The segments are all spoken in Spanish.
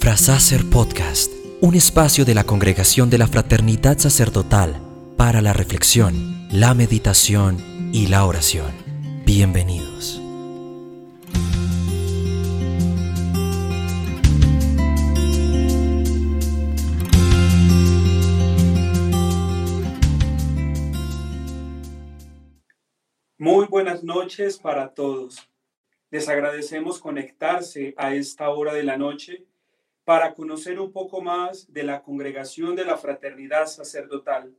Frasacer Podcast, un espacio de la Congregación de la Fraternidad Sacerdotal para la reflexión, la meditación y la oración. Bienvenidos. Muy buenas noches para todos. Les agradecemos conectarse a esta hora de la noche para conocer un poco más de la congregación de la fraternidad sacerdotal.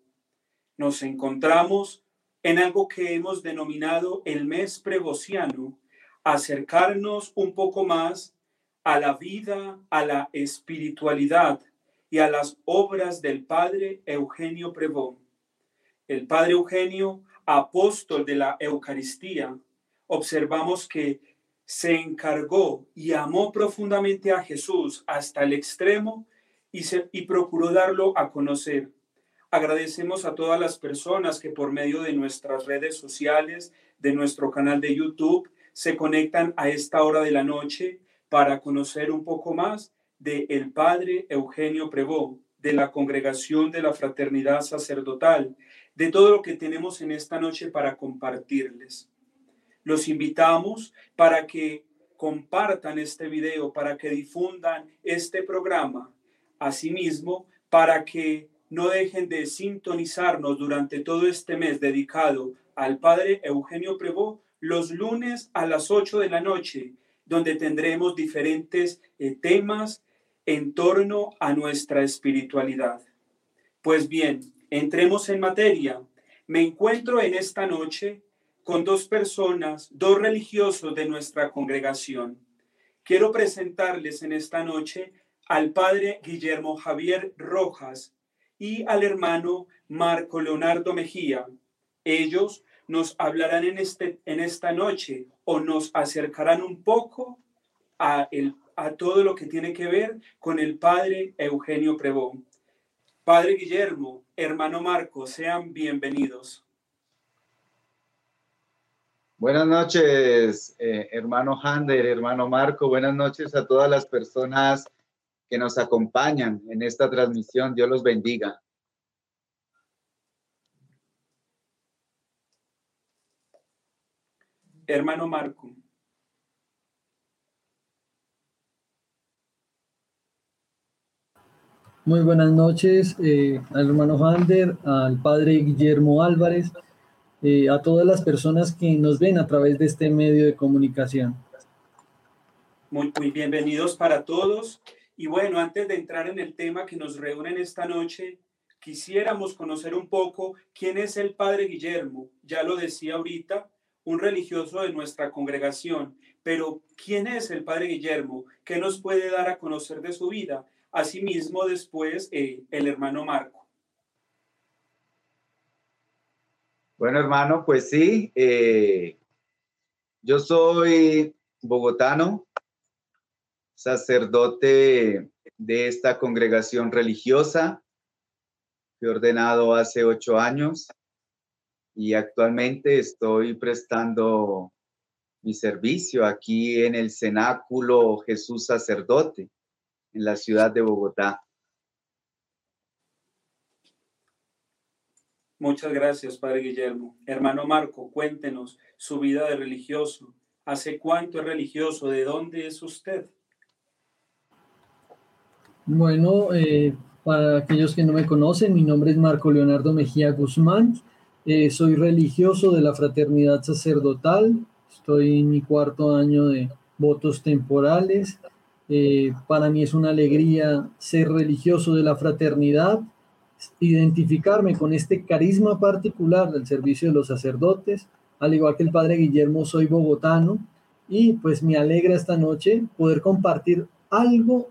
Nos encontramos en algo que hemos denominado el mes pregociano, acercarnos un poco más a la vida, a la espiritualidad y a las obras del padre Eugenio Prevó. El padre Eugenio apóstol de la Eucaristía, observamos que se encargó y amó profundamente a Jesús hasta el extremo y, se, y procuró darlo a conocer. Agradecemos a todas las personas que por medio de nuestras redes sociales, de nuestro canal de YouTube, se conectan a esta hora de la noche para conocer un poco más de el Padre Eugenio Prevó, de la Congregación de la Fraternidad Sacerdotal, de todo lo que tenemos en esta noche para compartirles. Los invitamos para que compartan este video, para que difundan este programa. Asimismo, para que no dejen de sintonizarnos durante todo este mes dedicado al Padre Eugenio Prevó los lunes a las 8 de la noche, donde tendremos diferentes eh, temas en torno a nuestra espiritualidad. Pues bien, Entremos en materia. Me encuentro en esta noche con dos personas, dos religiosos de nuestra congregación. Quiero presentarles en esta noche al padre Guillermo Javier Rojas y al hermano Marco Leonardo Mejía. Ellos nos hablarán en, este, en esta noche o nos acercarán un poco a, el, a todo lo que tiene que ver con el padre Eugenio Prebón. Padre Guillermo, hermano Marco, sean bienvenidos. Buenas noches, eh, hermano Hander, hermano Marco. Buenas noches a todas las personas que nos acompañan en esta transmisión. Dios los bendiga. Hermano Marco. Muy buenas noches eh, al hermano Hander, al padre Guillermo Álvarez, eh, a todas las personas que nos ven a través de este medio de comunicación. Muy, muy bienvenidos para todos. Y bueno, antes de entrar en el tema que nos reúne en esta noche, quisiéramos conocer un poco quién es el padre Guillermo. Ya lo decía ahorita, un religioso de nuestra congregación. Pero ¿quién es el padre Guillermo? ¿Qué nos puede dar a conocer de su vida? Asimismo, después eh, el hermano Marco. Bueno, hermano, pues sí, eh, yo soy bogotano, sacerdote de esta congregación religiosa. Fui ordenado hace ocho años y actualmente estoy prestando mi servicio aquí en el cenáculo Jesús Sacerdote en la ciudad de Bogotá. Muchas gracias, Padre Guillermo. Hermano Marco, cuéntenos su vida de religioso. ¿Hace cuánto es religioso? ¿De dónde es usted? Bueno, eh, para aquellos que no me conocen, mi nombre es Marco Leonardo Mejía Guzmán. Eh, soy religioso de la Fraternidad Sacerdotal. Estoy en mi cuarto año de votos temporales. Eh, para mí es una alegría ser religioso de la fraternidad, identificarme con este carisma particular del servicio de los sacerdotes. Al igual que el padre Guillermo, soy bogotano y pues me alegra esta noche poder compartir algo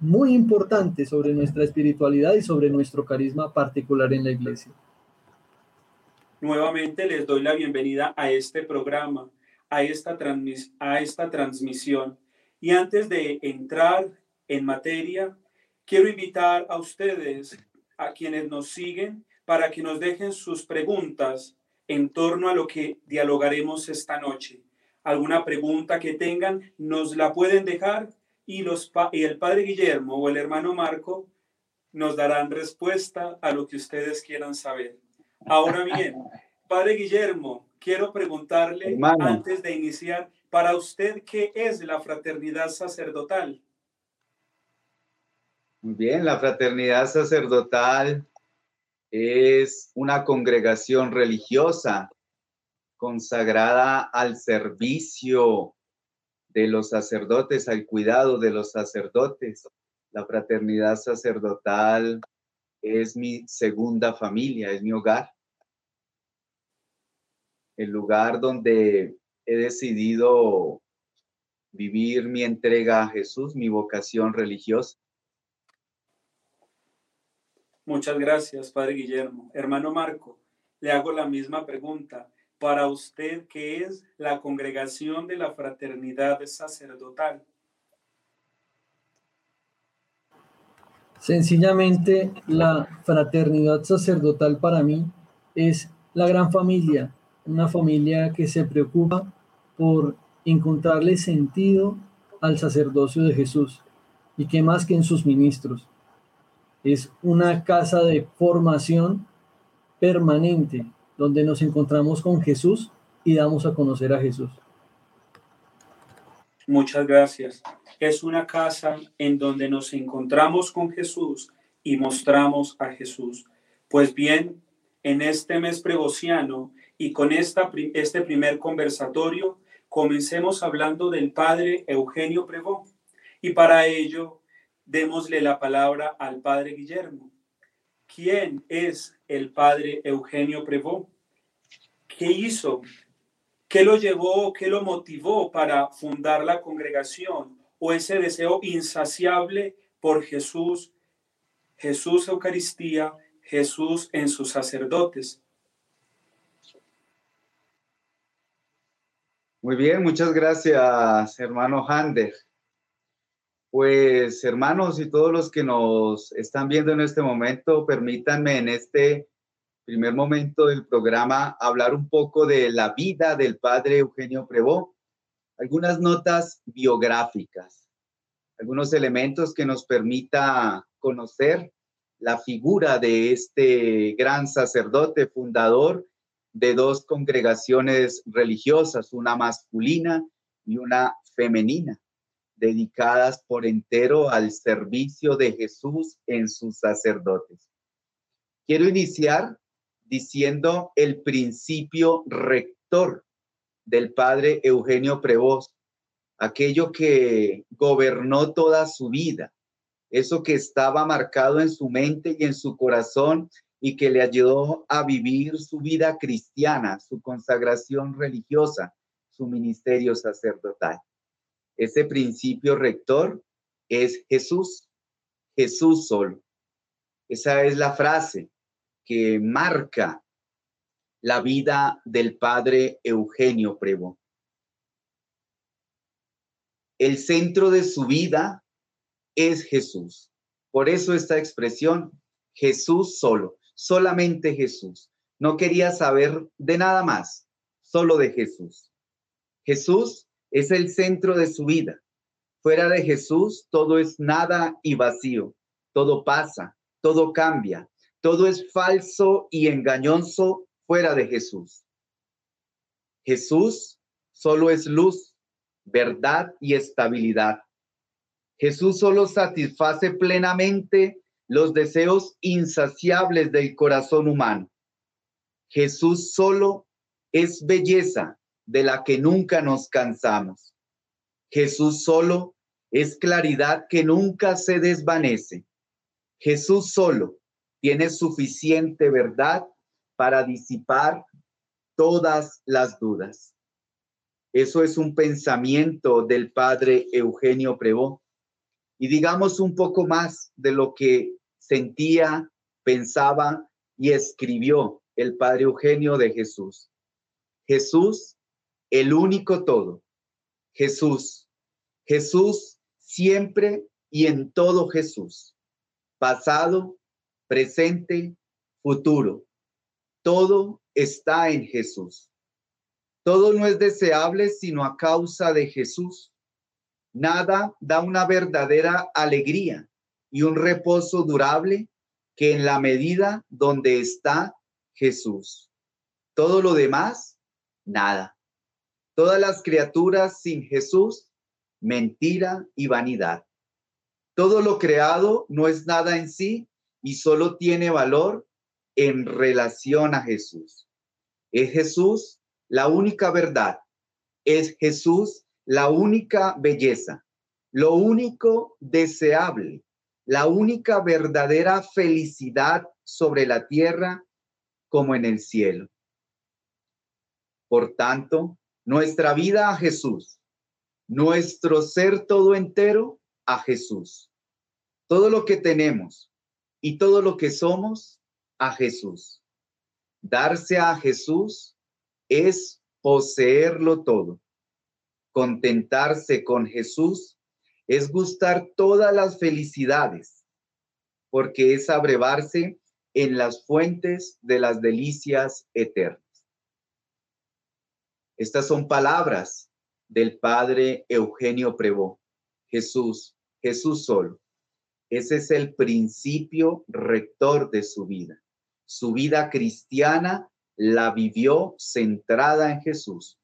muy importante sobre nuestra espiritualidad y sobre nuestro carisma particular en la iglesia. Nuevamente les doy la bienvenida a este programa, a esta, a esta transmisión y antes de entrar en materia, quiero invitar a ustedes, a quienes nos siguen, para que nos dejen sus preguntas en torno a lo que dialogaremos esta noche. Alguna pregunta que tengan, nos la pueden dejar y, los, y el padre Guillermo o el hermano Marco nos darán respuesta a lo que ustedes quieran saber. Ahora bien, padre Guillermo, quiero preguntarle antes de iniciar, para usted, ¿qué es la fraternidad sacerdotal? Muy bien, la fraternidad sacerdotal es una congregación religiosa consagrada al servicio de los sacerdotes, al cuidado de los sacerdotes. La fraternidad sacerdotal es mi segunda familia, es mi hogar. El lugar donde he decidido vivir mi entrega a Jesús, mi vocación religiosa. Muchas gracias, Padre Guillermo. Hermano Marco, le hago la misma pregunta. Para usted, ¿qué es la congregación de la fraternidad sacerdotal? Sencillamente, la fraternidad sacerdotal para mí es la gran familia, una familia que se preocupa por encontrarle sentido al sacerdocio de Jesús y que más que en sus ministros es una casa de formación permanente donde nos encontramos con Jesús y damos a conocer a Jesús. Muchas gracias. Es una casa en donde nos encontramos con Jesús y mostramos a Jesús. Pues bien, en este mes pregociano y con esta, este primer conversatorio, comencemos hablando del Padre Eugenio Pregó. Y para ello démosle la palabra al padre Guillermo. ¿Quién es el padre Eugenio Prevó? ¿Qué hizo? ¿Qué lo llevó, qué lo motivó para fundar la congregación? ¿O ese deseo insaciable por Jesús, Jesús Eucaristía, Jesús en sus sacerdotes? Muy bien, muchas gracias, hermano Hander. Pues hermanos y todos los que nos están viendo en este momento, permítanme en este primer momento del programa hablar un poco de la vida del padre Eugenio Prevó, algunas notas biográficas, algunos elementos que nos permita conocer la figura de este gran sacerdote fundador de dos congregaciones religiosas, una masculina y una femenina dedicadas por entero al servicio de Jesús en sus sacerdotes. Quiero iniciar diciendo el principio rector del padre Eugenio Prevost, aquello que gobernó toda su vida, eso que estaba marcado en su mente y en su corazón y que le ayudó a vivir su vida cristiana, su consagración religiosa, su ministerio sacerdotal. Ese principio rector es Jesús, Jesús solo. Esa es la frase que marca la vida del padre Eugenio Prevo. El centro de su vida es Jesús. Por eso esta expresión, Jesús solo, solamente Jesús. No quería saber de nada más, solo de Jesús. Jesús es el centro de su vida. Fuera de Jesús, todo es nada y vacío. Todo pasa, todo cambia, todo es falso y engañoso fuera de Jesús. Jesús solo es luz, verdad y estabilidad. Jesús solo satisface plenamente los deseos insaciables del corazón humano. Jesús solo es belleza, de la que nunca nos cansamos. Jesús solo es claridad que nunca se desvanece. Jesús solo tiene suficiente verdad para disipar todas las dudas. Eso es un pensamiento del padre Eugenio Prevó. Y digamos un poco más de lo que sentía, pensaba y escribió el padre Eugenio de Jesús. Jesús el único todo, Jesús. Jesús siempre y en todo Jesús, pasado, presente, futuro, todo está en Jesús. Todo no es deseable sino a causa de Jesús. Nada da una verdadera alegría y un reposo durable que en la medida donde está Jesús. Todo lo demás, nada. Todas las criaturas sin Jesús, mentira y vanidad. Todo lo creado no es nada en sí y solo tiene valor en relación a Jesús. Es Jesús la única verdad. Es Jesús la única belleza, lo único deseable, la única verdadera felicidad sobre la tierra como en el cielo. Por tanto, nuestra vida a Jesús, nuestro ser todo entero a Jesús. Todo lo que tenemos y todo lo que somos a Jesús. Darse a Jesús es poseerlo todo. Contentarse con Jesús es gustar todas las felicidades, porque es abrevarse en las fuentes de las delicias eternas. Estas son palabras del padre Eugenio Prevó. Jesús, Jesús solo. Ese es el principio rector de su vida. Su vida cristiana la vivió centrada en Jesús.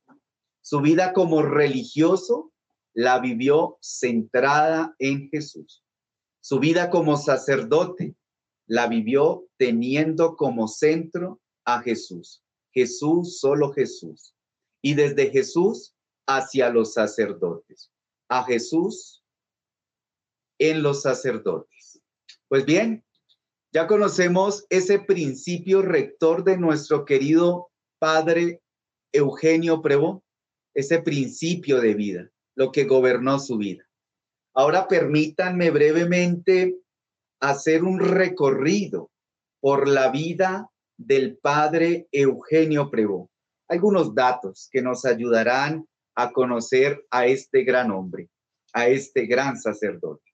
Su vida como religioso la vivió centrada en Jesús. Su vida como sacerdote la vivió teniendo como centro a Jesús. Jesús, solo Jesús. Y desde Jesús hacia los sacerdotes. A Jesús en los sacerdotes. Pues bien, ya conocemos ese principio rector de nuestro querido Padre Eugenio Prevo, ese principio de vida, lo que gobernó su vida. Ahora permítanme brevemente hacer un recorrido por la vida del Padre Eugenio Prevo. Algunos datos que nos ayudarán a conocer a este gran hombre, a este gran sacerdote.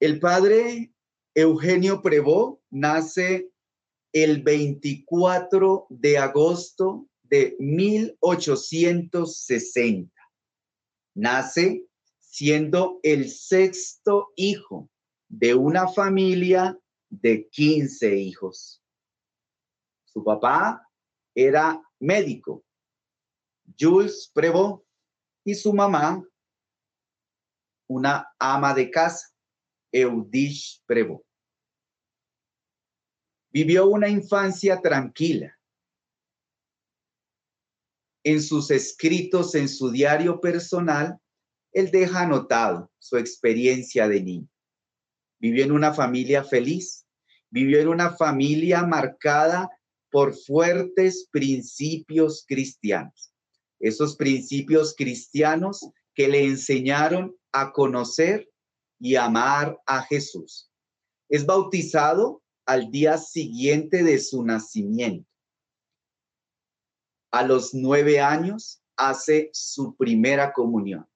El padre Eugenio Prevó nace el 24 de agosto de 1860. Nace siendo el sexto hijo de una familia de 15 hijos. Su papá era médico, Jules Prevot, y su mamá, una ama de casa. Eudish Prevo. Vivió una infancia tranquila. En sus escritos en su diario personal, él deja anotado su experiencia de niño. Vivió en una familia feliz, vivió en una familia marcada por fuertes principios cristianos. Esos principios cristianos que le enseñaron a conocer y amar a Jesús. Es bautizado al día siguiente de su nacimiento. A los nueve años hace su primera comunión.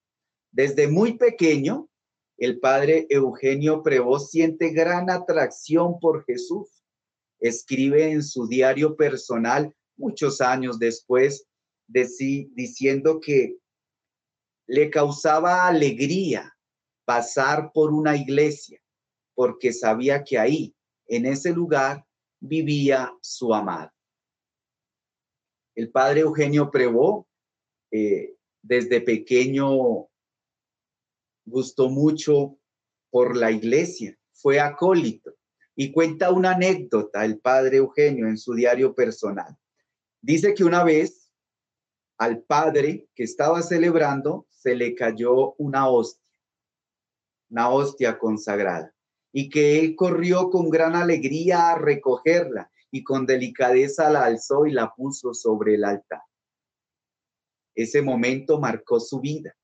Desde muy pequeño, el padre Eugenio Prevó siente gran atracción por Jesús. Escribe en su diario personal muchos años después de sí, diciendo que le causaba alegría pasar por una iglesia, porque sabía que ahí, en ese lugar, vivía su amado. El padre Eugenio Prevó, eh, desde pequeño, gustó mucho por la iglesia, fue acólito y cuenta una anécdota el padre Eugenio en su diario personal. Dice que una vez al padre que estaba celebrando se le cayó una hostia una hostia consagrada, y que él corrió con gran alegría a recogerla y con delicadeza la alzó y la puso sobre el altar. Ese momento marcó su vida.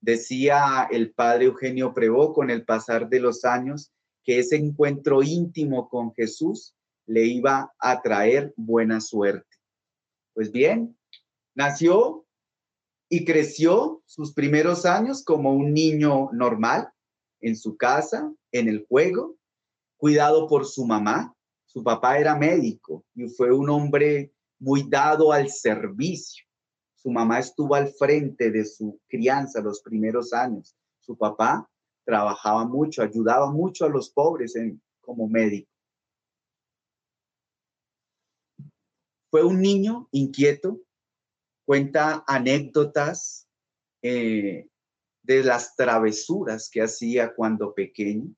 Decía el padre Eugenio Prevó con el pasar de los años que ese encuentro íntimo con Jesús le iba a traer buena suerte. Pues bien, nació y creció sus primeros años como un niño normal en su casa, en el juego, cuidado por su mamá. Su papá era médico y fue un hombre muy dado al servicio. Su mamá estuvo al frente de su crianza los primeros años. Su papá trabajaba mucho, ayudaba mucho a los pobres como médico. Fue un niño inquieto, cuenta anécdotas eh, de las travesuras que hacía cuando pequeño,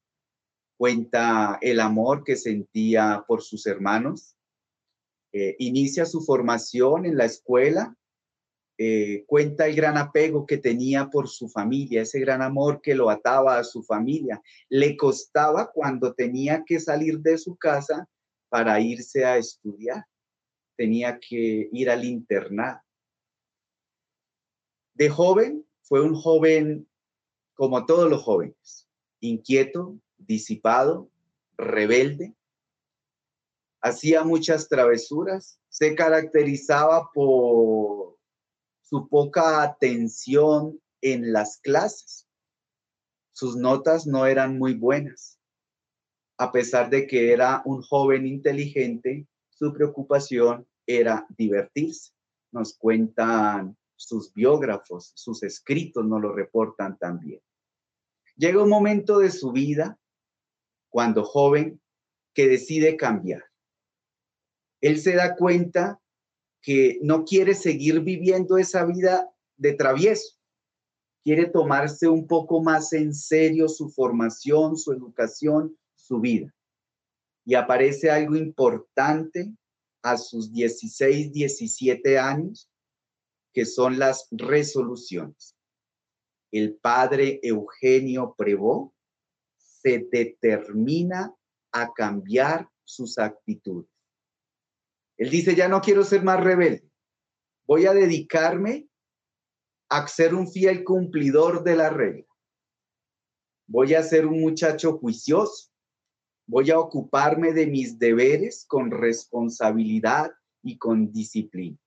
cuenta el amor que sentía por sus hermanos, eh, inicia su formación en la escuela, eh, cuenta el gran apego que tenía por su familia, ese gran amor que lo ataba a su familia. Le costaba cuando tenía que salir de su casa para irse a estudiar, tenía que ir al internado. De joven, fue un joven como todos los jóvenes, inquieto, disipado, rebelde, hacía muchas travesuras, se caracterizaba por su poca atención en las clases. Sus notas no eran muy buenas. A pesar de que era un joven inteligente, su preocupación era divertirse. Nos cuentan sus biógrafos, sus escritos nos lo reportan también. Llega un momento de su vida, cuando joven, que decide cambiar él se da cuenta que no quiere seguir viviendo esa vida de travieso, quiere tomarse un poco más en serio su formación, su educación, su vida. Y aparece algo importante a sus 16, 17 años, que son las resoluciones. El padre Eugenio Prevó se determina a cambiar sus actitudes. Él dice, ya no quiero ser más rebelde, voy a dedicarme a ser un fiel cumplidor de la regla. Voy a ser un muchacho juicioso, voy a ocuparme de mis deberes con responsabilidad y con disciplina.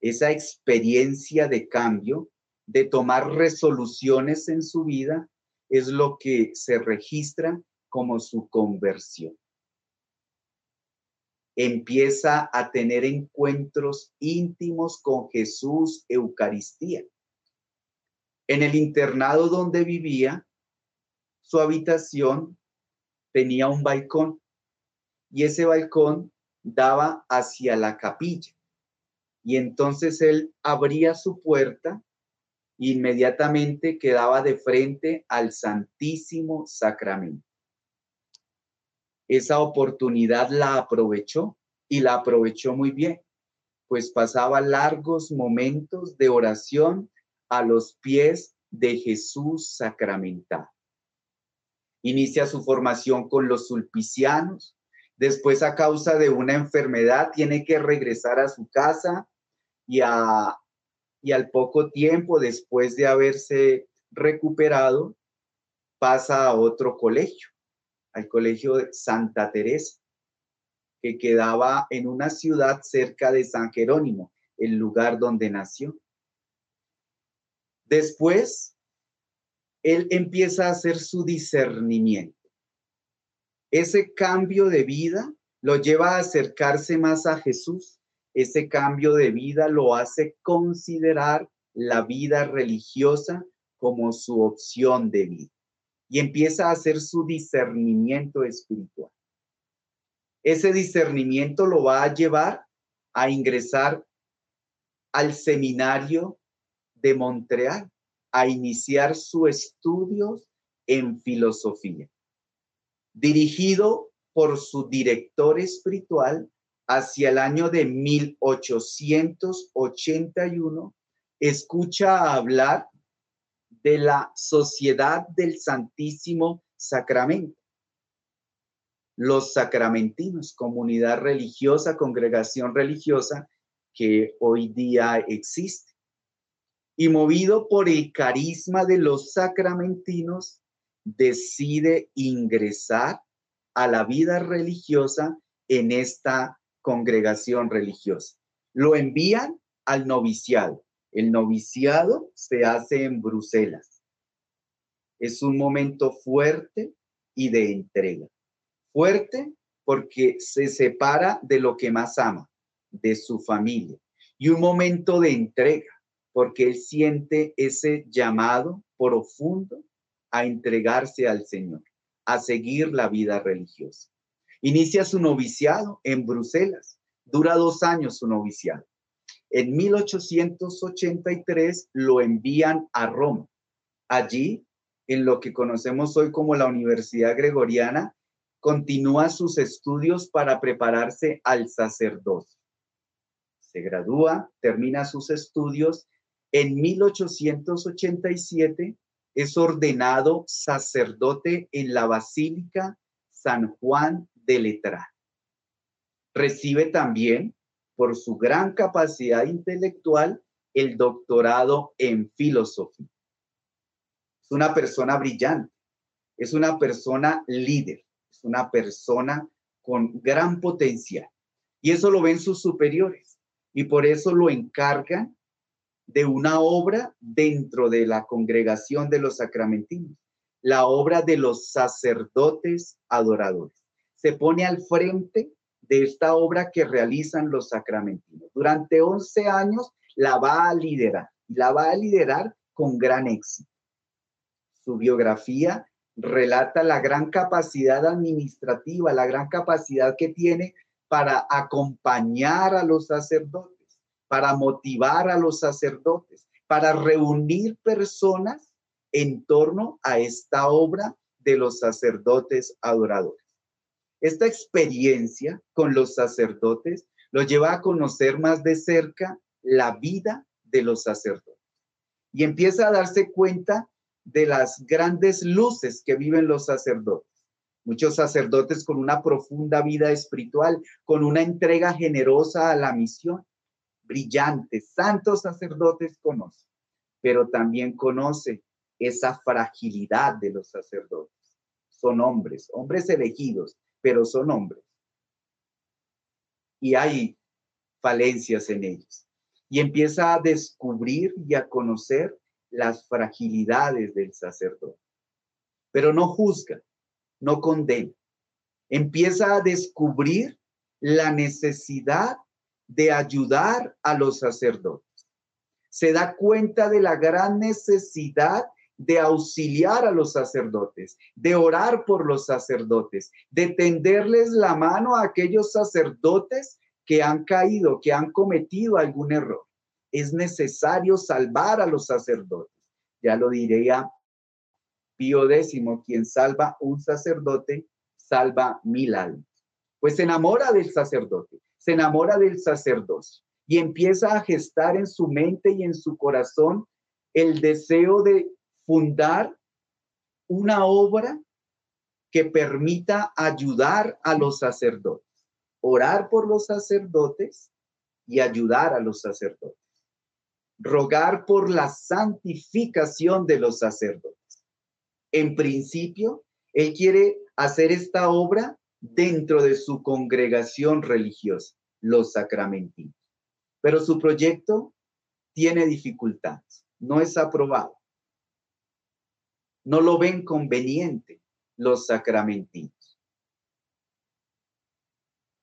Esa experiencia de cambio, de tomar resoluciones en su vida, es lo que se registra como su conversión empieza a tener encuentros íntimos con Jesús, Eucaristía. En el internado donde vivía, su habitación tenía un balcón y ese balcón daba hacia la capilla. Y entonces él abría su puerta inmediatamente quedaba de frente al Santísimo Sacramento esa oportunidad la aprovechó y la aprovechó muy bien, pues pasaba largos momentos de oración a los pies de Jesús sacramental. Inicia su formación con los sulpicianos, después a causa de una enfermedad tiene que regresar a su casa y, y al poco tiempo después de haberse recuperado pasa a otro colegio al colegio de Santa Teresa, que quedaba en una ciudad cerca de San Jerónimo, el lugar donde nació. Después, él empieza a hacer su discernimiento. Ese cambio de vida lo lleva a acercarse más a Jesús. Ese cambio de vida lo hace considerar la vida religiosa como su opción de vida y empieza a hacer su discernimiento espiritual. Ese discernimiento lo va a llevar a ingresar al seminario de Montreal, a iniciar sus estudios en filosofía. Dirigido por su director espiritual hacia el año de 1881, escucha hablar de la Sociedad del Santísimo Sacramento. Los sacramentinos, comunidad religiosa, congregación religiosa que hoy día existe. Y movido por el carisma de los sacramentinos, decide ingresar a la vida religiosa en esta congregación religiosa. Lo envían al noviciado el noviciado se hace en Bruselas. Es un momento fuerte y de entrega. Fuerte porque se separa de lo que más ama, de su familia. Y un momento de entrega, porque él siente ese llamado profundo a entregarse al Señor, a seguir la vida religiosa. Inicia su noviciado en Bruselas. Dura dos años su noviciado. En 1883 lo envían a Roma. Allí, en lo que conocemos hoy como la Universidad Gregoriana, continúa sus estudios para prepararse al sacerdocio. Se gradúa, termina sus estudios. En 1887 es ordenado sacerdote en la Basílica San Juan de Letrán. Recibe también, por su gran capacidad intelectual, el doctorado en filosofía. Es una persona brillante, es una persona líder, es una persona con gran potencial. Y eso lo ven sus superiores. Y por eso lo encargan de una obra dentro de la congregación de los sacramentinos, la obra de los sacerdotes adoradores. Se pone al frente de esta obra que realizan los sacramentinos. Durante 11 años la va a liderar y la va a liderar con gran éxito. Su biografía relata la gran capacidad administrativa, la gran capacidad que tiene para acompañar a los sacerdotes para motivar a los sacerdotes, para reunir personas en torno a esta obra de los sacerdotes adoradores. Esta experiencia con los sacerdotes lo lleva a conocer más de cerca la vida de los sacerdotes y empieza a darse cuenta de las grandes luces que viven los sacerdotes. Muchos sacerdotes con una profunda vida espiritual, con una entrega generosa a la misión, brillantes, santos sacerdotes conoce, pero también conoce esa fragilidad de los sacerdotes. Son hombres, hombres elegidos, pero son hombres. Y hay falencias en ellos. Y empieza a descubrir y a conocer las fragilidades del sacerdote. Pero no juzga, no condena. Empieza a descubrir la necesidad de ayudar a los sacerdotes. Se da cuenta de la gran necesidad de auxiliar a los sacerdotes, de orar por los sacerdotes, de tenderles la mano a aquellos sacerdotes que han caído, que han cometido algún error. Es necesario salvar a los sacerdotes. Ya lo diría Pío X, quien salva un sacerdote, salva mil almas. Pues se enamora del sacerdote, se enamora del sacerdocio y empieza a gestar en su mente y en su corazón el deseo de fundar una obra que permita ayudar a los sacerdotes, orar por los sacerdotes y ayudar a los sacerdotes, rogar por la santificación de los sacerdotes. En principio, él quiere hacer esta obra dentro de su congregación religiosa, los sacramentinos. Pero su proyecto tiene dificultades, no es aprobado. No lo ven conveniente los sacramentinos.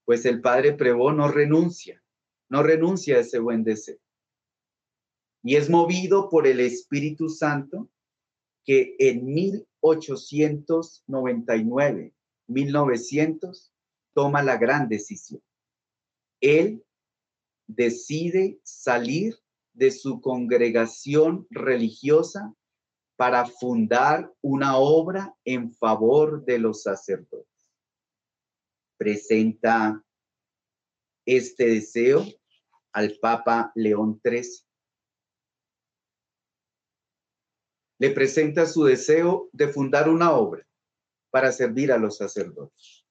Pues el padre Prevó no renuncia, no renuncia a ese buen deseo. Y es movido por el Espíritu Santo que en 1899 1900, toma la gran decisión. Él decide salir de su congregación religiosa para fundar una obra en favor de los sacerdotes. Presenta este deseo al Papa León XIII. Le presenta su deseo de fundar una obra para servir a los sacerdotes.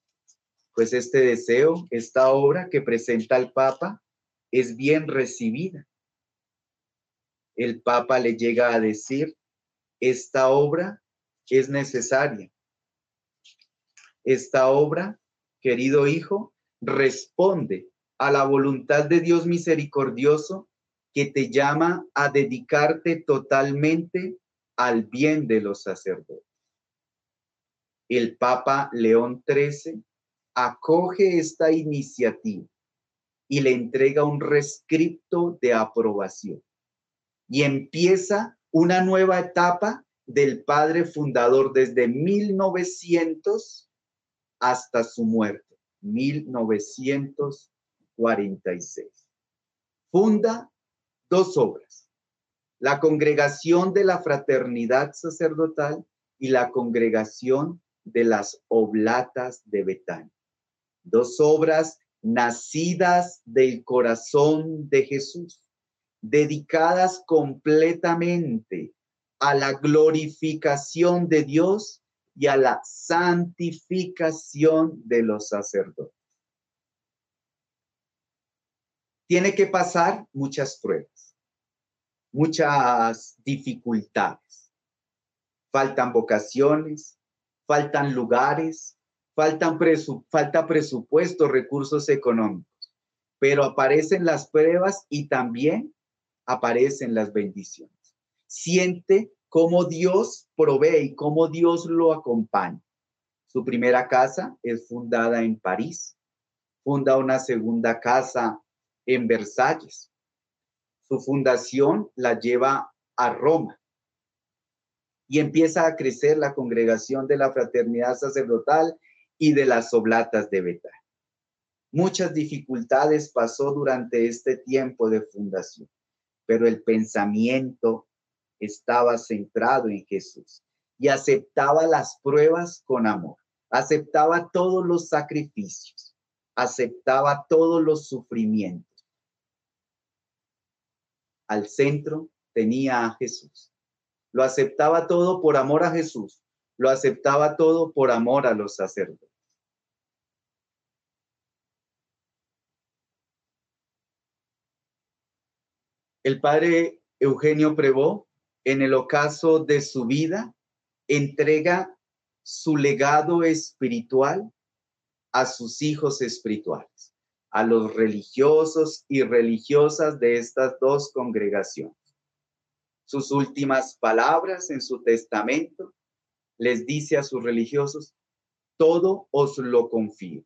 Pues este deseo, esta obra que presenta el Papa, es bien recibida. El Papa le llega a decir, esta obra es necesaria. Esta obra, querido hijo, responde a la voluntad de Dios misericordioso que te llama a dedicarte totalmente al bien de los sacerdotes el Papa León XIII acoge esta iniciativa y le entrega un rescripto de aprobación. Y empieza una nueva etapa del padre fundador desde 1900 hasta su muerte, 1946. Funda dos obras, la Congregación de la Fraternidad Sacerdotal y la Congregación de las Oblatas de Betania. Dos obras nacidas del corazón de Jesús, dedicadas completamente a la glorificación de Dios y a la santificación de los sacerdotes. Tiene que pasar muchas pruebas, muchas dificultades. Faltan vocaciones, faltan lugares, faltan falta presupuesto, recursos económicos, pero aparecen las pruebas y también aparecen las bendiciones. Siente cómo Dios provee y cómo Dios lo acompaña. Su primera casa es fundada en París, funda una segunda casa en Versalles. Su fundación la lleva a Roma y empieza a crecer la congregación de la fraternidad sacerdotal y de las oblatas de Betania. Muchas dificultades pasó durante este tiempo de fundación, pero el pensamiento estaba centrado en Jesús y aceptaba las pruebas con amor, aceptaba todos los sacrificios, aceptaba todos los sufrimientos. Al centro tenía a Jesús. Lo aceptaba todo por amor a Jesús, lo aceptaba todo por amor a los sacerdotes. El padre Eugenio Prevó, en el ocaso de su vida, entrega su legado espiritual a sus hijos espirituales, a los religiosos y religiosas de estas dos congregaciones. Sus últimas palabras en su testamento les dice a sus religiosos, todo os lo confío.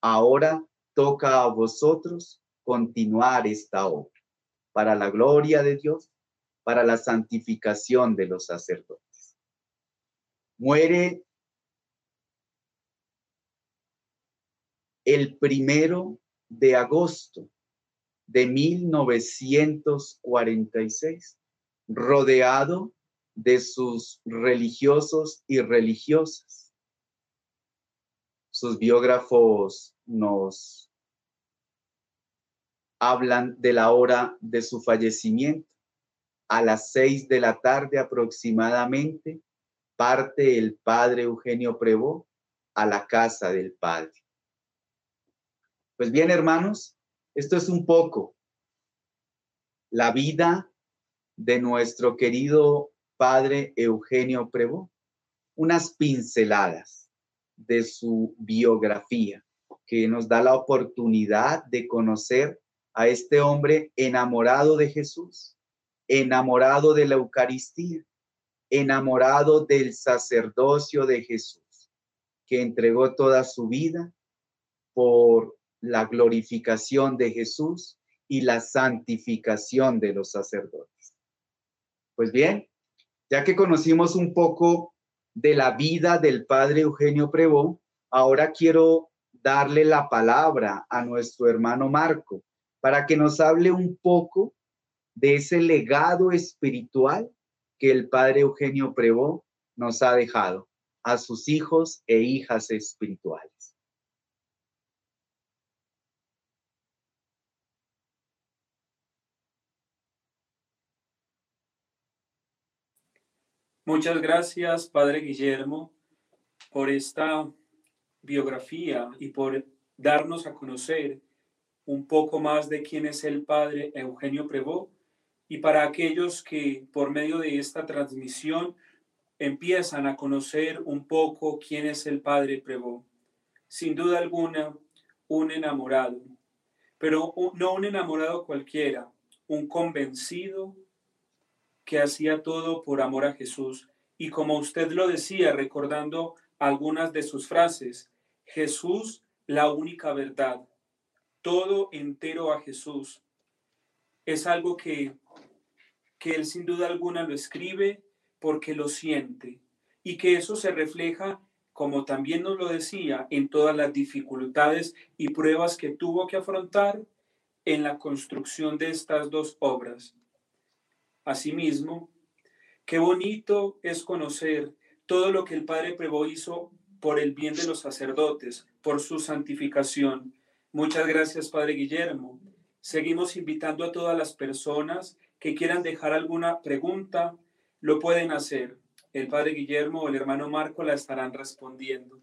Ahora toca a vosotros continuar esta obra para la gloria de Dios, para la santificación de los sacerdotes. Muere el primero de agosto de 1946, rodeado de sus religiosos y religiosas. Sus biógrafos nos hablan de la hora de su fallecimiento. A las seis de la tarde aproximadamente parte el padre Eugenio Prevó a la casa del padre. Pues bien, hermanos, esto es un poco la vida de nuestro querido padre Eugenio Prevó, unas pinceladas de su biografía que nos da la oportunidad de conocer a este hombre enamorado de Jesús, enamorado de la Eucaristía, enamorado del sacerdocio de Jesús, que entregó toda su vida por la glorificación de Jesús y la santificación de los sacerdotes. Pues bien, ya que conocimos un poco de la vida del padre Eugenio Prevó, ahora quiero darle la palabra a nuestro hermano Marco para que nos hable un poco de ese legado espiritual que el padre Eugenio Prevó nos ha dejado a sus hijos e hijas espirituales. Muchas gracias, Padre Guillermo, por esta biografía y por darnos a conocer un poco más de quién es el padre Eugenio Prevó y para aquellos que por medio de esta transmisión empiezan a conocer un poco quién es el padre Prevó. Sin duda alguna, un enamorado, pero no un enamorado cualquiera, un convencido que hacía todo por amor a Jesús. Y como usted lo decía, recordando algunas de sus frases, Jesús la única verdad, todo entero a Jesús. Es algo que, que él sin duda alguna lo escribe porque lo siente y que eso se refleja, como también nos lo decía, en todas las dificultades y pruebas que tuvo que afrontar en la construcción de estas dos obras. Asimismo, qué bonito es conocer todo lo que el Padre Prevo hizo por el bien de los sacerdotes, por su santificación. Muchas gracias, Padre Guillermo. Seguimos invitando a todas las personas que quieran dejar alguna pregunta, lo pueden hacer. El Padre Guillermo o el hermano Marco la estarán respondiendo.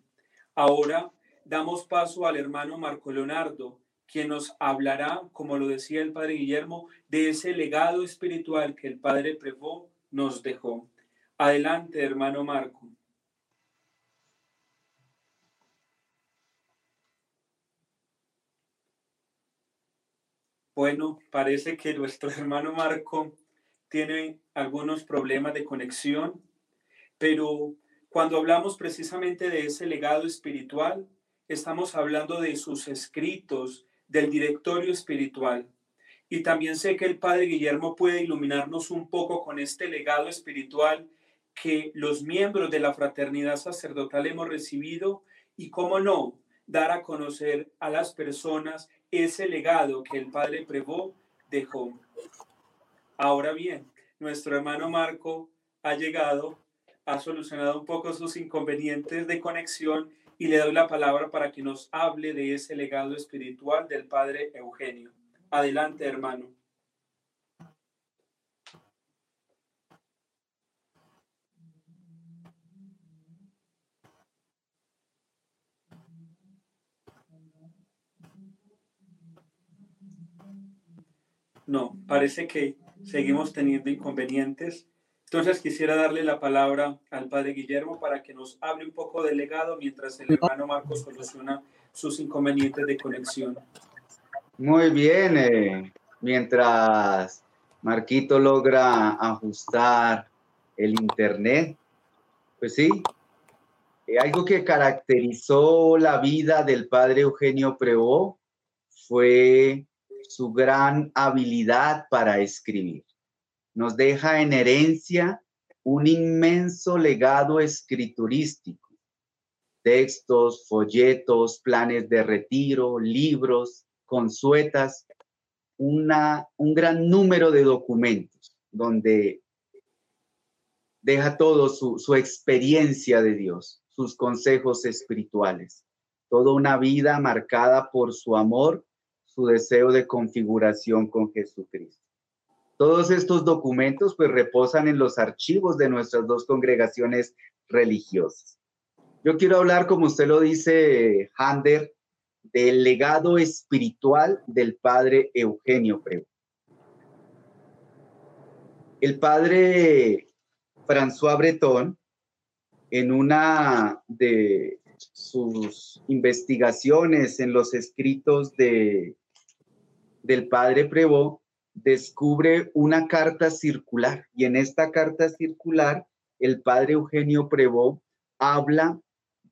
Ahora damos paso al hermano Marco Leonardo, quien nos hablará, como lo decía el Padre Guillermo, de ese legado espiritual que el Padre Prevó nos dejó. Adelante, hermano Marco. Bueno, parece que nuestro hermano Marco tiene algunos problemas de conexión, pero cuando hablamos precisamente de ese legado espiritual, estamos hablando de sus escritos, del directorio espiritual. Y también sé que el Padre Guillermo puede iluminarnos un poco con este legado espiritual que los miembros de la fraternidad sacerdotal hemos recibido y, cómo no, dar a conocer a las personas ese legado que el Padre Prevó dejó. Ahora bien, nuestro hermano Marco ha llegado, ha solucionado un poco sus inconvenientes de conexión y le doy la palabra para que nos hable de ese legado espiritual del Padre Eugenio. Adelante, hermano. No, parece que seguimos teniendo inconvenientes. Entonces quisiera darle la palabra al padre Guillermo para que nos hable un poco del legado mientras el hermano Marcos soluciona sus inconvenientes de conexión. Muy bien, eh, mientras Marquito logra ajustar el internet, pues sí, eh, algo que caracterizó la vida del padre Eugenio Prevó fue su gran habilidad para escribir. Nos deja en herencia un inmenso legado escriturístico, textos, folletos, planes de retiro, libros, consuetas, una, un gran número de documentos donde deja todo su, su experiencia de Dios, sus consejos espirituales, toda una vida marcada por su amor, su deseo de configuración con Jesucristo. Todos estos documentos pues reposan en los archivos de nuestras dos congregaciones religiosas. Yo quiero hablar, como usted lo dice, Hander, del legado espiritual del padre Eugenio Preu. El padre François Breton, en una de sus investigaciones en los escritos de, del padre Prevot, descubre una carta circular y en esta carta circular el padre Eugenio Prevó habla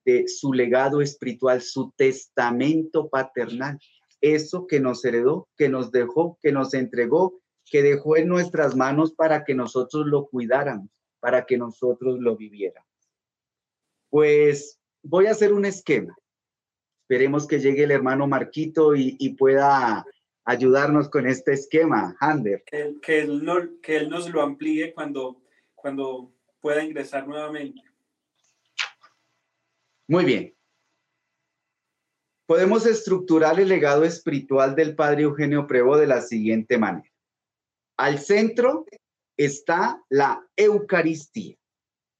de su legado espiritual, su testamento paternal, eso que nos heredó, que nos dejó, que nos entregó, que dejó en nuestras manos para que nosotros lo cuidáramos, para que nosotros lo viviéramos. Pues voy a hacer un esquema. Esperemos que llegue el hermano Marquito y pueda ayudarnos con este esquema, Hander. Que, que, él, no, que él nos lo amplíe cuando, cuando pueda ingresar nuevamente. Muy bien. Podemos estructurar el legado espiritual del padre Eugenio Prevo de la siguiente manera. Al centro está la Eucaristía.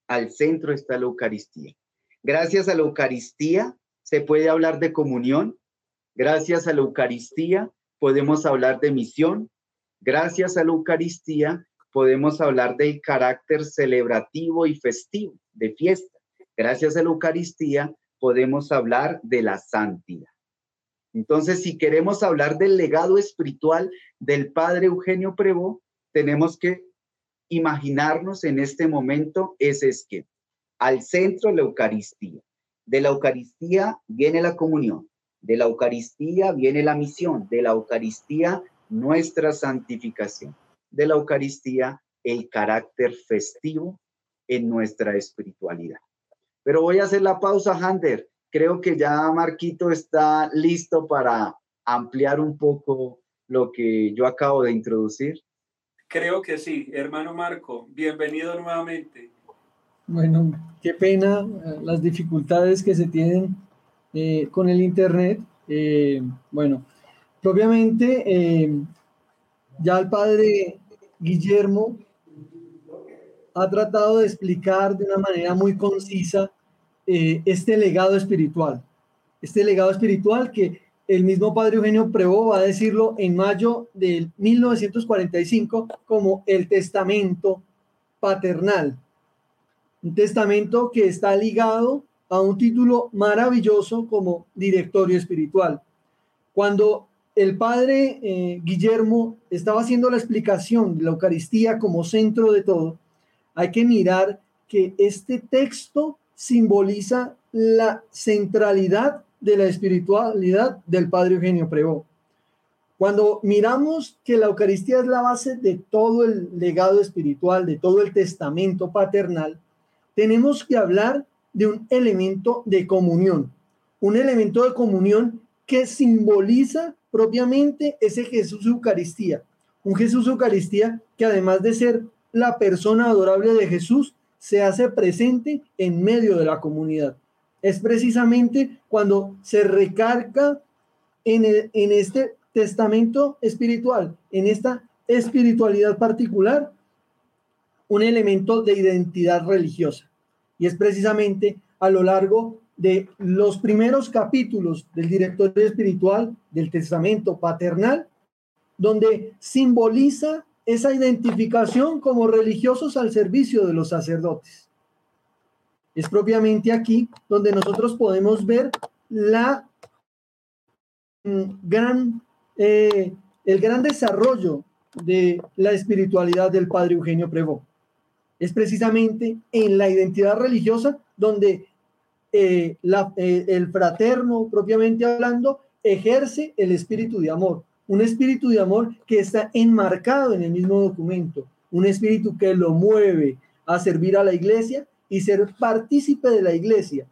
Al centro está la Eucaristía. Gracias a la Eucaristía se puede hablar de comunión. Gracias a la Eucaristía podemos hablar de misión. Gracias a la Eucaristía podemos hablar del carácter celebrativo y festivo, de fiesta. Gracias a la Eucaristía podemos hablar de la santidad. Entonces, si queremos hablar del legado espiritual del Padre Eugenio Prevó, tenemos que imaginarnos en este momento ese esquema. Al centro, la Eucaristía. De la Eucaristía viene la comunión. De la Eucaristía viene la misión, de la Eucaristía nuestra santificación, de la Eucaristía el carácter festivo en nuestra espiritualidad. Pero voy a hacer la pausa, Hunter. Creo que ya Marquito está listo para ampliar un poco lo que yo acabo de introducir. Creo que sí, hermano Marco, bienvenido nuevamente. Bueno, qué pena eh, las dificultades que se tienen eh, con el Internet. Eh, bueno, propiamente ya el padre Guillermo ha tratado de explicar de una manera muy concisa este legado espiritual. Este legado espiritual que el mismo padre Eugenio Prevó va a decirlo en mayo de 1945 como el testamento paternal. Un testamento que está ligado a un título maravilloso como directorio espiritual. Cuando el padre eh, Guillermo estaba haciendo la explicación de la Eucaristía como centro de todo, hay que mirar que este texto simboliza la centralidad de la espiritualidad del Padre Eugenio Prevó. Cuando miramos que la Eucaristía es la base de todo el legado espiritual, de todo el testamento paternal, tenemos que hablar de un elemento de comunión, un elemento de comunión que simboliza propiamente ese Jesús Eucaristía, un Jesús Eucaristía que además de ser la persona adorable de Jesús, se hace presente en medio de la comunidad. Es precisamente cuando se recarga en, en este testamento espiritual, en esta espiritualidad particular, un elemento de identidad religiosa. Y es precisamente a lo largo de los primeros capítulos del directorio espiritual del testamento paternal, donde simboliza esa identificación como religiosos al servicio de los sacerdotes. Es propiamente aquí donde nosotros podemos ver la mm, gran, eh, el gran desarrollo de la espiritualidad del padre Eugenio Prevó. Es precisamente en la identidad religiosa donde eh, eh, el fraterno, propiamente hablando, ejerce el espíritu de amor. Un espíritu de amor que está enmarcado en el mismo documento. Un espíritu que lo mueve a servir a la iglesia y ser partícipe de la iglesia.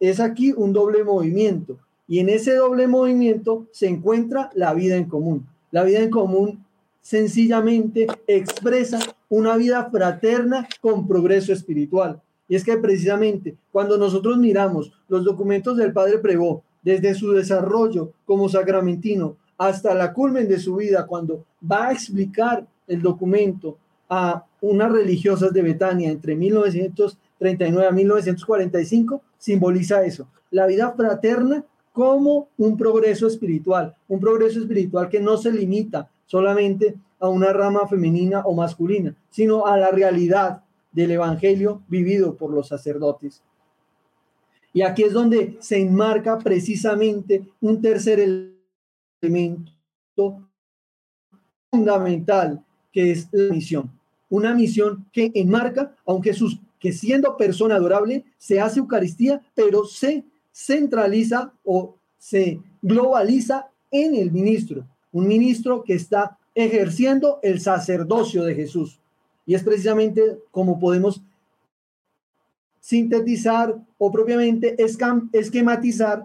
Es aquí un doble movimiento y en ese doble movimiento se encuentra la vida en común. La vida en común sencillamente expresa una vida fraterna con progreso espiritual. Y es que precisamente cuando nosotros miramos los documentos del Padre Prevó, desde su desarrollo como sacramentino hasta la culmen de su vida, cuando va a explicar el documento a unas religiosas de Betania entre 1939 a 1945 simboliza eso, la vida fraterna como un progreso espiritual, un progreso espiritual que no se limita solamente a una rama femenina o masculina, sino a la realidad del evangelio vivido por los sacerdotes. Y aquí es donde se enmarca precisamente un tercer elemento fundamental, que es la misión una misión que enmarca a un Jesús que siendo persona adorable se hace Eucaristía, pero se centraliza o se globaliza en el ministro, un ministro que está ejerciendo el sacerdocio de Jesús. Y es precisamente como podemos sintetizar o propiamente esquematizar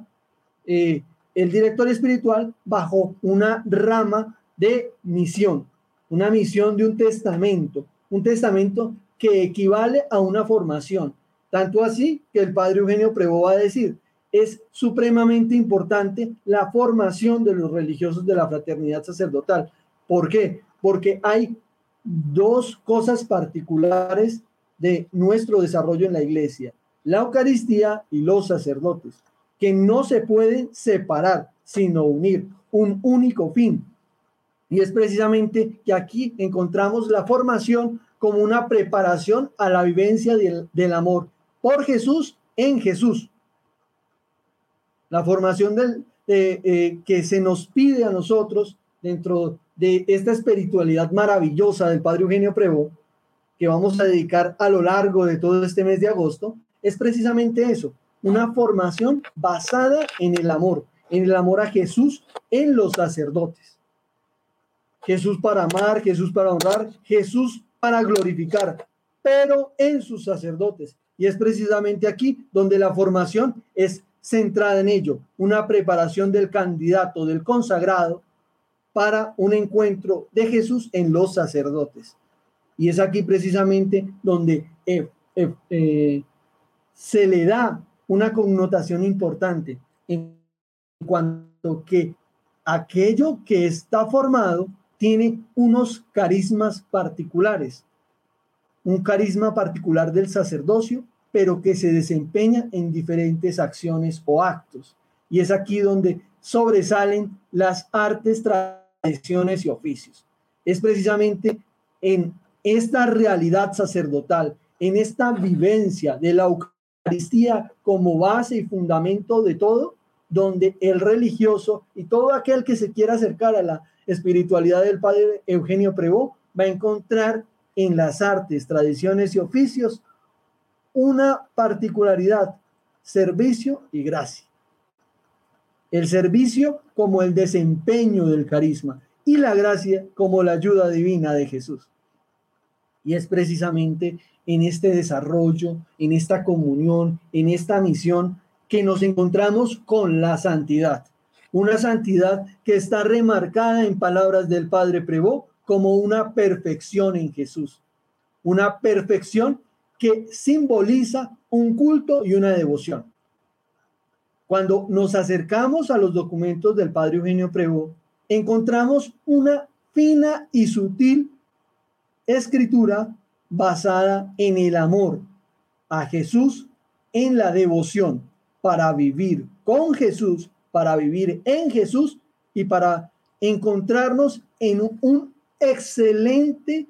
eh, el director espiritual bajo una rama de misión, una misión de un testamento, un testamento que equivale a una formación. Tanto así que el padre Eugenio Prevo va a decir, es supremamente importante la formación de los religiosos de la fraternidad sacerdotal. ¿Por qué? Porque hay dos cosas particulares de nuestro desarrollo en la iglesia, la Eucaristía y los sacerdotes, que no se pueden separar, sino unir un único fin, y es precisamente que aquí encontramos la formación como una preparación a la vivencia del, amor por Jesús en Jesús. La formación del, eh, que se nos pide a nosotros dentro de esta espiritualidad maravillosa del Padre Eugenio Prevo, que vamos a dedicar a lo largo de todo este mes de agosto, es precisamente eso, una formación basada en el amor, en el amor a Jesús en los sacerdotes. Jesús para amar, Jesús para honrar, Jesús para glorificar, pero en sus sacerdotes. Y es precisamente aquí donde la formación es centrada en ello, una preparación del candidato, del consagrado, para un encuentro de Jesús en los sacerdotes. Y es aquí precisamente donde eh, eh, eh, se le da una connotación importante en cuanto que aquello que está formado tiene unos carismas particulares, un carisma particular del sacerdocio, pero que se desempeña en diferentes acciones o actos. Y es aquí donde sobresalen las artes, tradiciones y oficios. Es precisamente en esta realidad sacerdotal, en esta vivencia de la Eucaristía como base y fundamento de todo, donde el religioso y todo aquel que se quiera acercar a la espiritualidad del padre Eugenio Prevó va a encontrar en las artes, tradiciones y oficios una particularidad, servicio y gracia. El servicio como el desempeño del carisma y la gracia como la ayuda divina de Jesús. Y es precisamente en este desarrollo, en esta comunión, en esta misión que nos encontramos con la santidad. Una santidad que está remarcada en palabras del Padre Prevó como una perfección en Jesús. Una perfección que simboliza un culto y una devoción. Cuando nos acercamos a los documentos del Padre Eugenio Prevó, encontramos una fina y sutil escritura basada en el amor a Jesús, en la devoción para vivir con Jesús, para vivir en Jesús y para encontrarnos en un excelente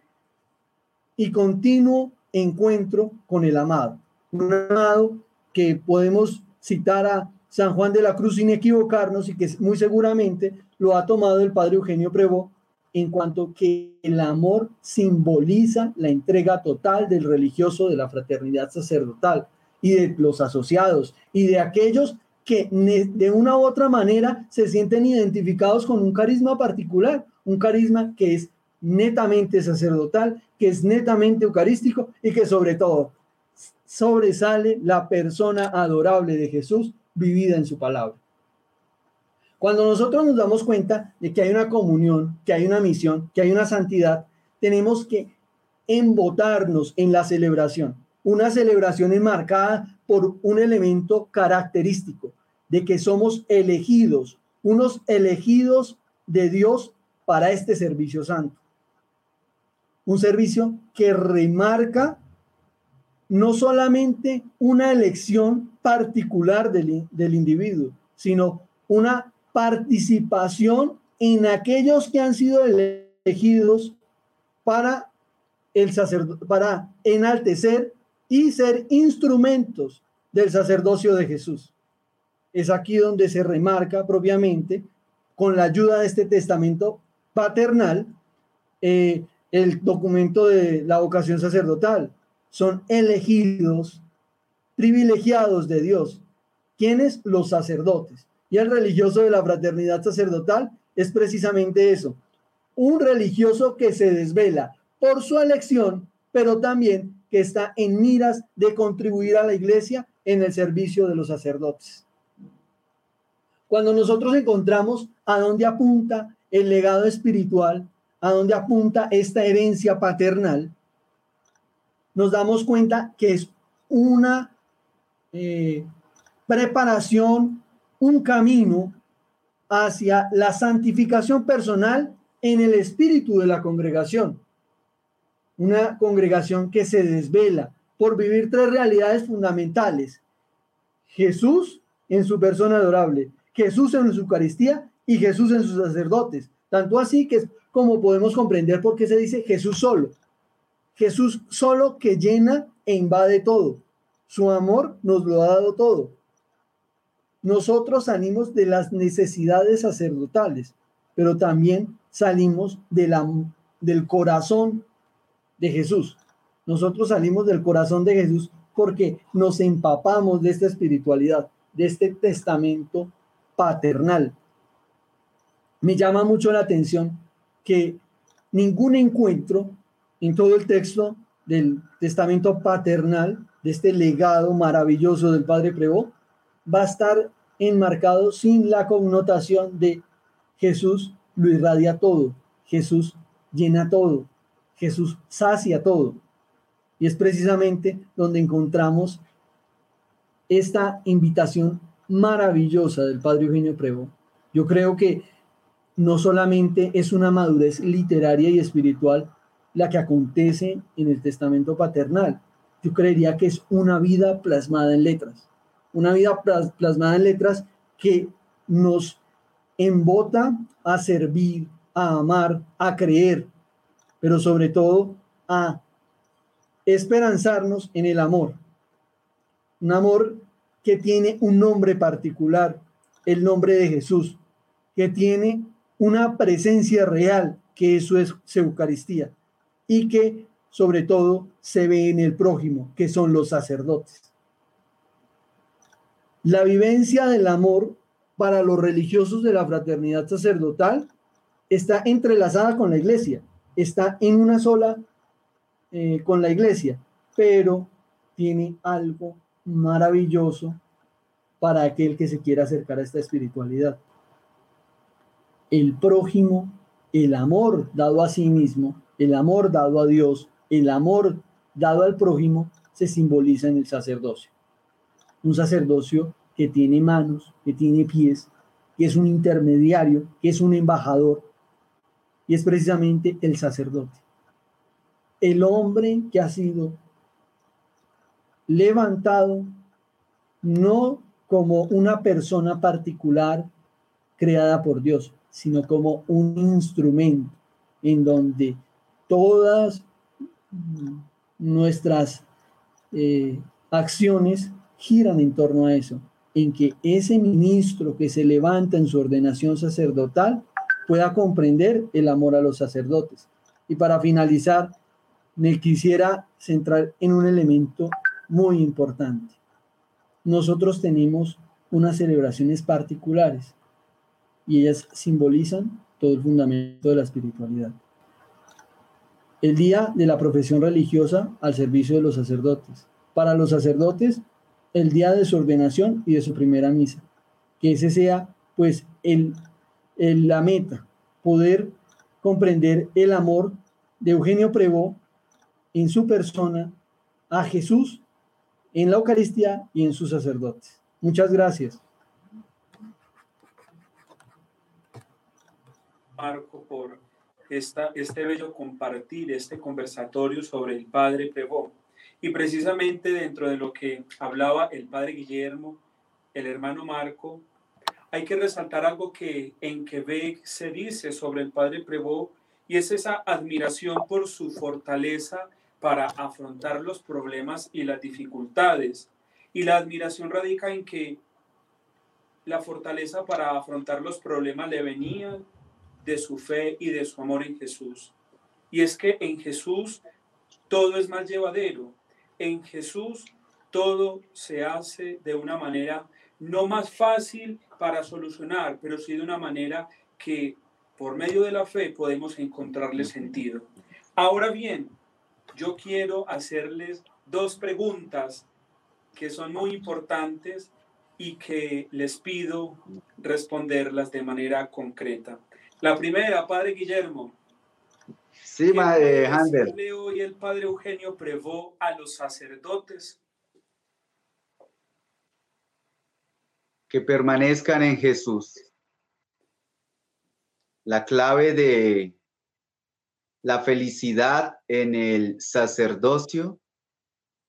y continuo encuentro con el amado. Un amado que podemos citar a San Juan de la Cruz sin equivocarnos y que muy seguramente lo ha tomado el padre Eugenio Prevó en cuanto que el amor simboliza la entrega total del religioso de la fraternidad sacerdotal y de los asociados y de aquellos que de una u otra manera se sienten identificados con un carisma particular, un carisma que es netamente sacerdotal, que es netamente eucarístico y que sobre todo sobresale la persona adorable de Jesús vivida en su palabra. Cuando nosotros nos damos cuenta de que hay una comunión, que hay una misión, que hay una santidad, tenemos que embotarnos en la celebración. Una celebración enmarcada por un elemento característico de que somos elegidos, unos elegidos de Dios para este servicio santo. Un servicio que remarca no solamente una elección particular del, del individuo, sino una participación en aquellos que han sido elegidos para el para enaltecer y ser instrumentos del sacerdocio de Jesús. Es aquí donde se remarca propiamente, con la ayuda de este testamento paternal, eh, el documento de la vocación sacerdotal. Son elegidos, privilegiados de Dios. ¿Quiénes? Los sacerdotes. Y el religioso de la fraternidad sacerdotal es precisamente eso, un religioso que se desvela por su elección, pero también que está en miras de contribuir a la iglesia en el servicio de los sacerdotes. Cuando nosotros encontramos a dónde apunta el legado espiritual, a dónde apunta esta herencia paternal, nos damos cuenta que es una eh, preparación un camino hacia la santificación personal en el espíritu de la congregación. Una congregación que se desvela por vivir tres realidades fundamentales. Jesús en su persona adorable, Jesús en su Eucaristía y Jesús en sus sacerdotes. Tanto así que como podemos comprender por qué se dice Jesús solo. Jesús solo que llena e invade todo. Su amor nos lo ha dado todo nosotros salimos de las necesidades sacerdotales, pero también salimos del corazón de Jesús. Nosotros salimos del corazón de Jesús porque nos empapamos de esta espiritualidad, de este testamento paternal. Me llama mucho la atención que ningún encuentro en todo el texto del testamento paternal, de este legado maravilloso del Padre Prevó, va a estar enmarcado sin la connotación de Jesús lo irradia todo, Jesús llena todo, Jesús sacia todo. Y es precisamente donde encontramos esta invitación maravillosa del Padre Eugenio Prevo. Yo creo que no solamente es una madurez literaria y espiritual la que acontece en el testamento paternal, yo creería que es una vida plasmada en letras, una vida plasmada en letras que nos embota a servir, a amar, a creer, pero sobre todo a esperanzarnos en el amor. Un amor que tiene un nombre particular, el nombre de Jesús, que tiene una presencia real, que eso es Eucaristía, y que sobre todo se ve en el prójimo, que son los sacerdotes. La vivencia del amor para los religiosos de la fraternidad sacerdotal está entrelazada con la iglesia, está en una sola eh, con la iglesia, pero tiene algo maravilloso para aquel que se quiera acercar a esta espiritualidad. El prójimo, el amor dado a sí mismo, el amor dado a Dios, el amor dado al prójimo, se simboliza en el sacerdocio. Un sacerdocio que tiene manos, que tiene pies, que es un intermediario, que es un embajador, y es precisamente el sacerdote. El hombre que ha sido levantado no como una persona particular creada por Dios, sino como un instrumento en donde todas nuestras eh, acciones giran en torno a eso, en que ese ministro que se levanta en su ordenación sacerdotal pueda comprender el amor a los sacerdotes. Y para finalizar, me quisiera centrar en un elemento muy importante. Nosotros tenemos unas celebraciones particulares y ellas simbolizan todo el fundamento de la espiritualidad. El día de la profesión religiosa al servicio de los sacerdotes. Para los sacerdotes, el día de su ordenación y de su primera misa. Que ese sea, pues, el, la meta, poder comprender el amor de Eugenio Prevó en su persona a Jesús en la Eucaristía y en sus sacerdotes. Muchas gracias. Marco, por esta, este bello compartir, este conversatorio sobre el Padre Prevó. Y precisamente dentro de lo que hablaba el Padre Guillermo, el hermano Marco, hay que resaltar algo que en Quebec se dice sobre el Padre Prevó y es esa admiración por su fortaleza para afrontar los problemas y las dificultades. Y la admiración radica en que la fortaleza para afrontar los problemas le venía de su fe y de su amor en Jesús. Y es que en Jesús todo es más llevadero. En Jesús todo se hace de una manera no más fácil para solucionar, pero sí de una manera que por medio de la fe podemos encontrarle sentido. Ahora bien, yo quiero hacerles dos preguntas que son muy importantes y que les pido responderlas de manera concreta. La primera, Padre Guillermo. Sí, Madre Hander. hoy el Padre Eugenio Prevó a los sacerdotes? Que permanezcan en Jesús. La clave de la felicidad en el sacerdocio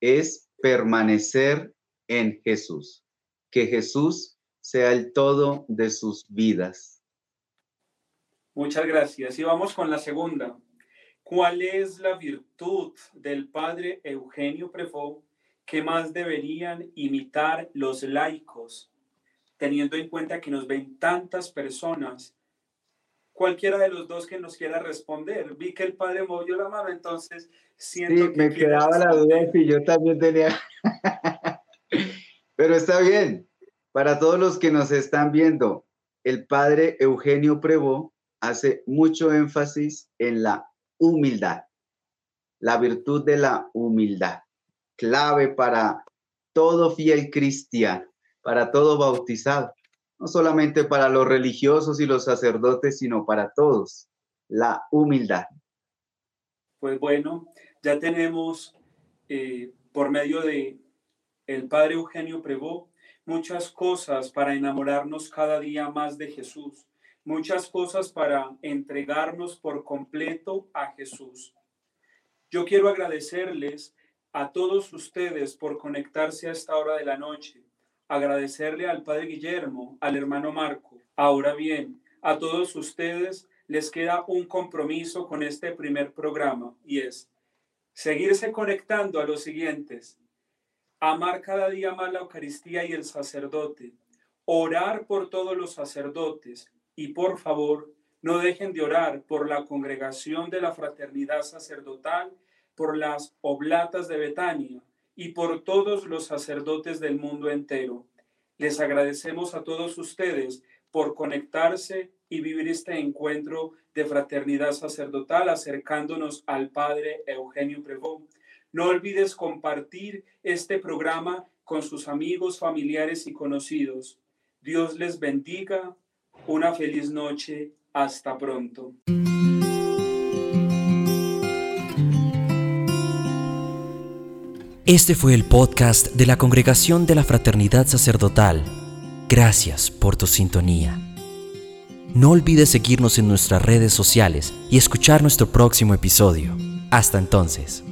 es permanecer en Jesús, que Jesús sea el todo de sus vidas. Muchas gracias. Y vamos con la segunda. ¿Cuál es la virtud del padre Eugenio Prefo que más deberían imitar los laicos, teniendo en cuenta que nos ven tantas personas cualquiera de los dos que nos quiera responder. Vi que el padre movió la mano, entonces siento sí, me quedaba la duda si yo también tenía. Pero está bien. Para todos los que nos están viendo, el padre Eugenio Prevó hace mucho énfasis en la humildad, la virtud de la humildad, clave para todo fiel cristiano, para todo bautizado, no solamente para los religiosos y los sacerdotes, sino para todos, la humildad. Pues bueno, ya tenemos eh, por medio de el padre Eugenio Prevó muchas cosas para enamorarnos cada día más de Jesús, muchas cosas para entregarnos por completo a Jesús. Yo quiero agradecerles a todos ustedes por conectarse a esta hora de la noche, agradecerle al Padre Guillermo, al hermano Marco. Ahora bien, a todos ustedes les queda un compromiso con este primer programa y es seguirse conectando a los siguientes amar cada día más la Eucaristía y el sacerdote, orar por todos los sacerdotes y por favor, no dejen de orar por la congregación de la fraternidad sacerdotal, por las oblatas de Betania y por todos los sacerdotes del mundo entero. Les agradecemos a todos ustedes por conectarse y vivir este encuentro de fraternidad sacerdotal acercándonos al Padre Eugenio Pregón no olvides compartir este programa con sus amigos, familiares y conocidos. Dios les bendiga. Una feliz noche. Hasta pronto. Este fue el podcast de la Congregación de la Fraternidad Sacerdotal. Gracias por tu sintonía. No olvides seguirnos en nuestras redes sociales y escuchar nuestro próximo episodio. Hasta entonces.